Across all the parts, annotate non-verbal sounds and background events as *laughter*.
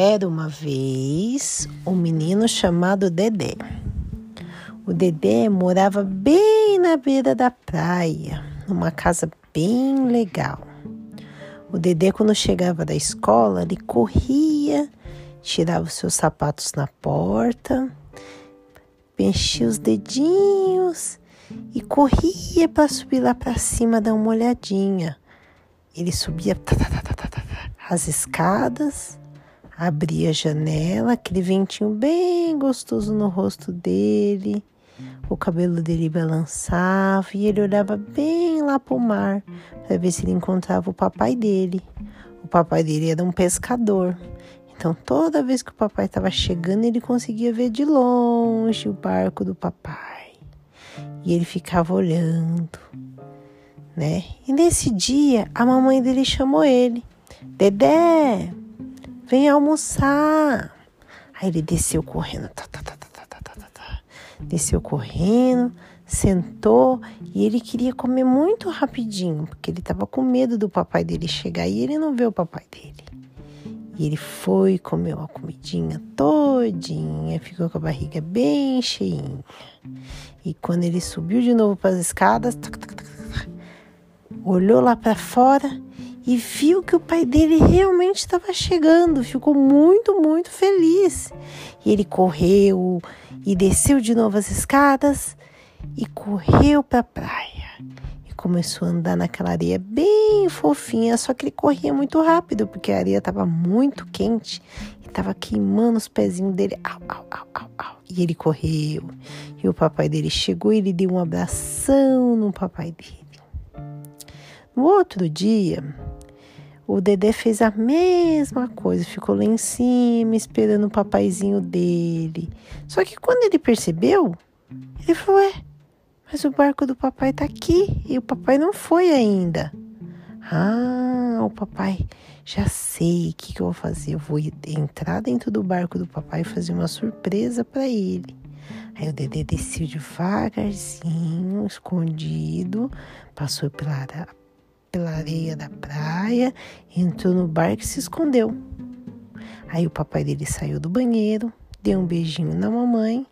Era uma vez um menino chamado Dedé. O Dedé morava bem na beira da praia, numa casa bem legal. O Dedé, quando chegava da escola, ele corria, tirava os seus sapatos na porta, mexia os dedinhos e corria para subir lá para cima dar uma olhadinha. Ele subia as escadas abria a janela, aquele ventinho bem gostoso no rosto dele. O cabelo dele balançava e ele olhava bem lá para o mar para ver se ele encontrava o papai dele. O papai dele era um pescador. Então, toda vez que o papai estava chegando, ele conseguia ver de longe o barco do papai. E ele ficava olhando, né? E nesse dia, a mamãe dele chamou ele: Dedé, Vem almoçar. Aí ele desceu correndo. Tá, tá, tá, tá, tá, tá, tá, tá. Desceu correndo, sentou e ele queria comer muito rapidinho, porque ele estava com medo do papai dele chegar e ele não vê o papai dele. E ele foi, comeu a comidinha todinha, ficou com a barriga bem cheinha. E quando ele subiu de novo para as escadas, olhou lá para fora e viu que o pai dele realmente estava chegando. Ficou muito, muito feliz. E ele correu e desceu de novo as escadas e correu para a praia. E começou a andar naquela areia bem fofinha, só que ele corria muito rápido porque a areia estava muito quente e estava queimando os pezinhos dele. Au, au, au, au, au. E ele correu. E o papai dele chegou e ele deu um abração no papai dele. No outro dia, o Dedé fez a mesma coisa, ficou lá em cima esperando o papaizinho dele. Só que quando ele percebeu, ele falou: Ué, mas o barco do papai tá aqui e o papai não foi ainda. Ah, o papai, já sei o que, que eu vou fazer. Eu vou entrar dentro do barco do papai e fazer uma surpresa para ele. Aí o Dedé desceu devagarzinho, escondido, passou pela pela areia da praia, entrou no barco e se escondeu. Aí o papai dele saiu do banheiro, deu um beijinho na mamãe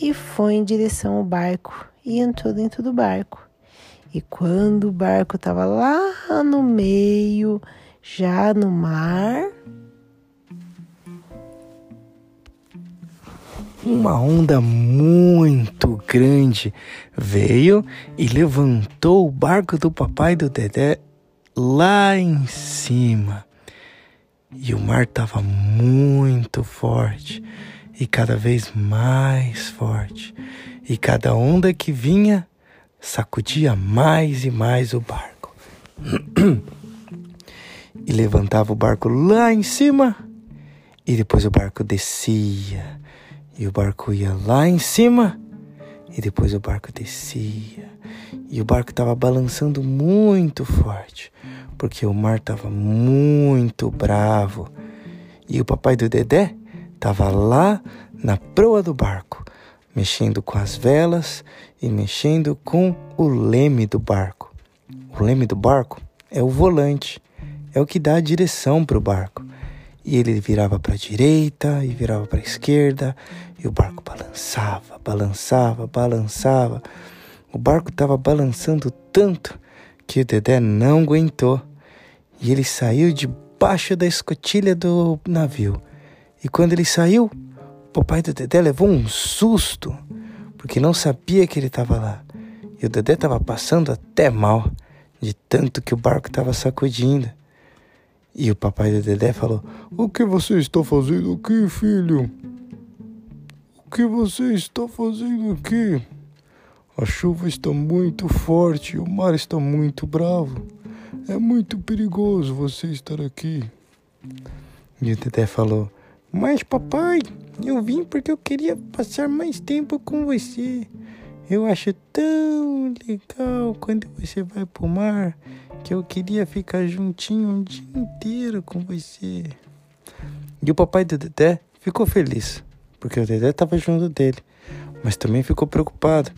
e foi em direção ao barco e entrou dentro do barco. E quando o barco estava lá no meio, já no mar, uma onda muito grande veio e levantou o barco do papai do Dedé lá em cima. E o mar estava muito forte e cada vez mais forte. E cada onda que vinha sacudia mais e mais o barco. *clears throat* e levantava o barco lá em cima e depois o barco descia e o barco ia lá em cima e depois o barco descia. E o barco estava balançando muito forte, porque o mar estava muito bravo. E o papai do Dedé estava lá na proa do barco, mexendo com as velas e mexendo com o leme do barco. O leme do barco é o volante, é o que dá a direção para o barco. E ele virava para a direita e virava para a esquerda, e o barco balançava, balançava, balançava. O barco estava balançando tanto que o Dedé não aguentou e ele saiu debaixo da escotilha do navio. E quando ele saiu, o papai do Dedé levou um susto, porque não sabia que ele estava lá. E o Dedé estava passando até mal, de tanto que o barco estava sacudindo. E o papai do Dedé falou: O que você está fazendo aqui, filho? O que você está fazendo aqui? A chuva está muito forte, o mar está muito bravo. É muito perigoso você estar aqui. E o Dedé falou: Mas papai, eu vim porque eu queria passar mais tempo com você. Eu acho tão legal quando você vai pro mar que eu queria ficar juntinho um dia inteiro com você. E o papai do Dedé ficou feliz, porque o Dedé estava junto dele, mas também ficou preocupado,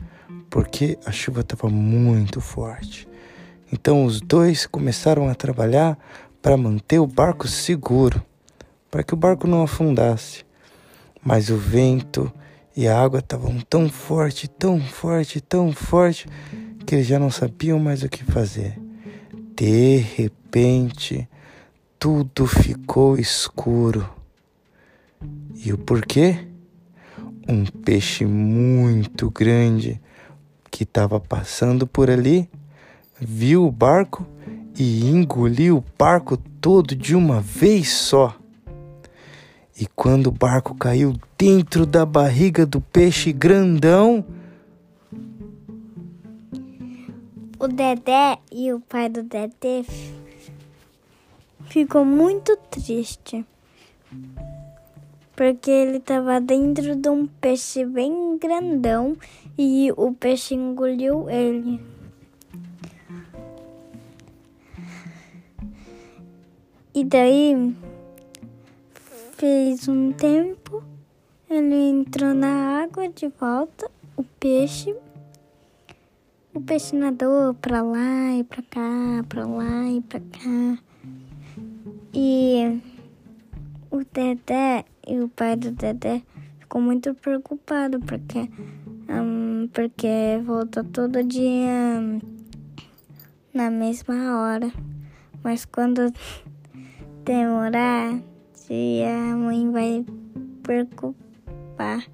porque a chuva estava muito forte. Então os dois começaram a trabalhar para manter o barco seguro. para que o barco não afundasse. Mas o vento e a água estavam tão forte, tão forte, tão forte, que eles já não sabiam mais o que fazer. De repente, tudo ficou escuro. E o porquê? Um peixe muito grande que estava passando por ali viu o barco e engoliu o barco todo de uma vez só. E quando o barco caiu dentro da barriga do peixe grandão, o Dedé e o pai do Dedé ficou muito triste. Porque ele estava dentro de um peixe bem grandão e o peixe engoliu ele. E daí fez um tempo, ele entrou na água de volta, o peixe. O peixe nadou pra lá e pra cá, pra lá e pra cá. E o Dedé e o pai do Dedé ficou muito preocupado porque, um, porque voltou todo dia um, na mesma hora. Mas quando demorar, a mãe vai preocupar.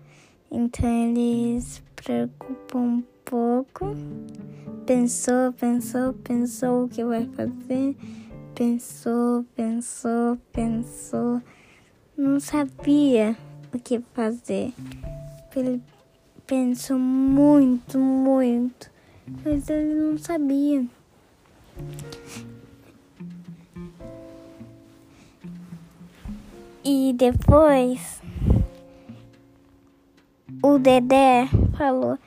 Então eles preocupam um pouco. Pensou, pensou, pensou o que vai fazer. Pensou, pensou, pensou. Não sabia o que fazer. Ele pensou muito, muito. Mas ele não sabia. E depois o Dedé falou: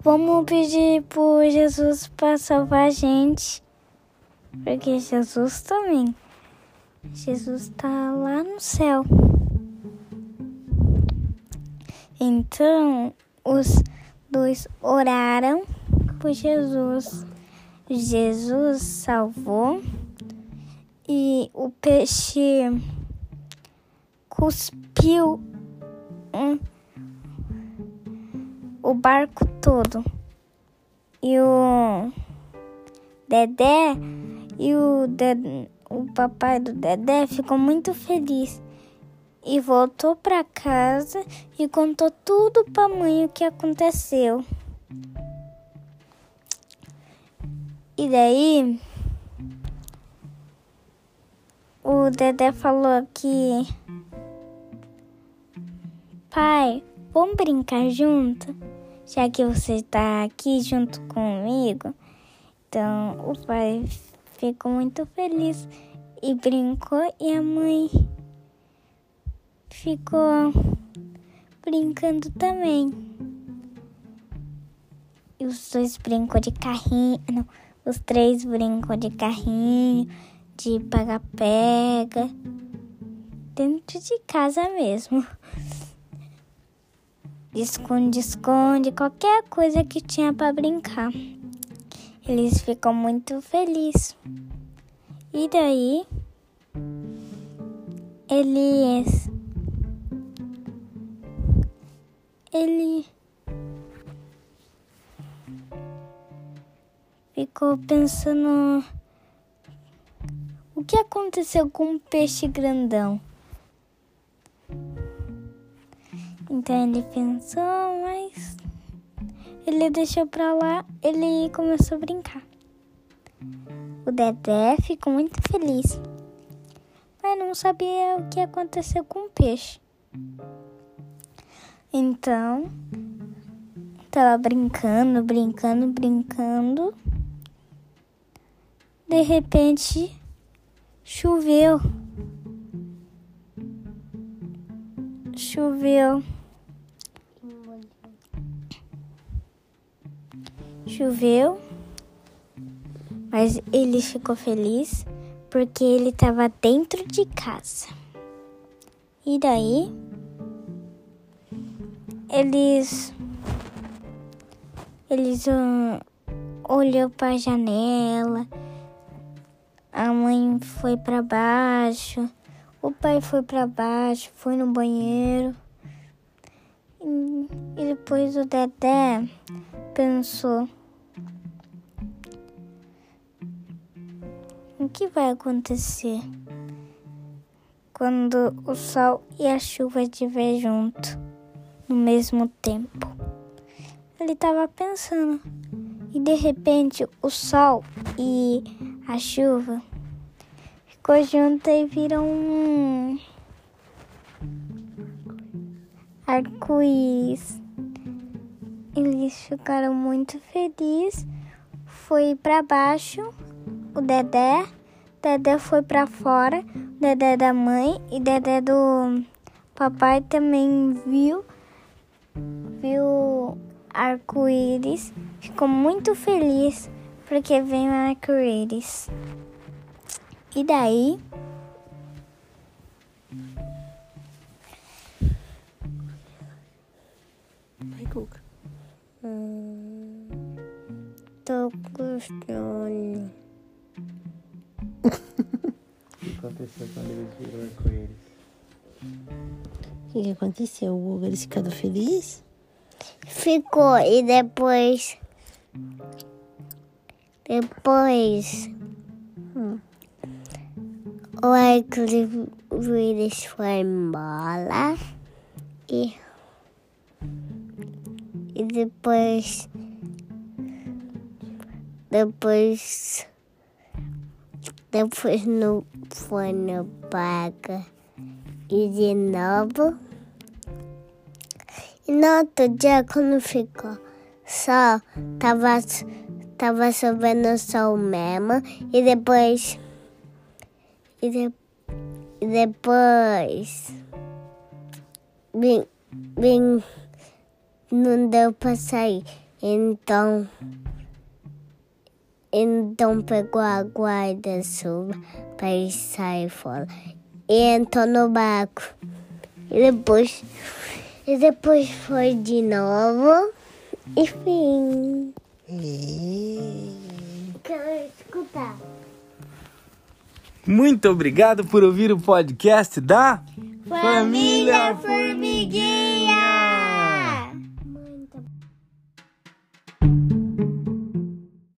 Vamos pedir por Jesus para salvar a gente. Porque Jesus também. Jesus está lá no céu. Então os dois oraram por Jesus. Jesus salvou e o peixe cuspiu um, o barco todo. E o Dedé e o, Dedé, o papai do Dedé ficou muito feliz e voltou para casa e contou tudo para mãe o que aconteceu. E daí o Dedé falou que Pai, vamos brincar junto? Já que você está aqui junto comigo. Então o pai ficou muito feliz e brincou e a mãe ficou brincando também. E os dois brincou de carrinho, não, os três brincou de carrinho, de pega-pega, dentro de casa mesmo esconde-esconde, qualquer coisa que tinha para brincar. Eles ficam muito felizes. E daí, eles. Ele. Ficou pensando. O que aconteceu com o peixe grandão? Então ele pensou, mas ele deixou pra lá, ele começou a brincar. O Dedé ficou muito feliz, mas não sabia o que aconteceu com o peixe. Então, tava brincando, brincando, brincando. De repente, choveu. Choveu. Choveu, mas ele ficou feliz porque ele estava dentro de casa. E daí eles eles um, olhou para a janela. A mãe foi para baixo, O pai foi para baixo, foi no banheiro. E, e depois o Dedé pensou: O que vai acontecer quando o sol e a chuva estiver junto no mesmo tempo? Ele estava pensando e de repente o sol e a chuva ficou junto e viram um arco-íris. Eles ficaram muito felizes. Foi para baixo o Dedé, Dedé foi para fora, Dedé da mãe e Dedé do papai também viu viu arco-íris, ficou muito feliz porque veio arco-íris. E daí Vai, Cuca. tô com sono. O que aconteceu quando eles viram arco-íris? O que, que aconteceu, Hugo? Eles ficaram felizes? Ficou e depois depois o arco-íris foi embora e e depois depois depois no foi no e de novo e no outro dia quando ficou sol tava tava chovendo sol mesmo e depois e, de, e depois vim, vim não deu pra sair. Então, então pegou a guarda-chuva ir sair fora. E entrou no barco. E depois, e depois foi de novo. E fim. Quero escutar. Muito obrigado por ouvir o podcast da Família Formiguinha!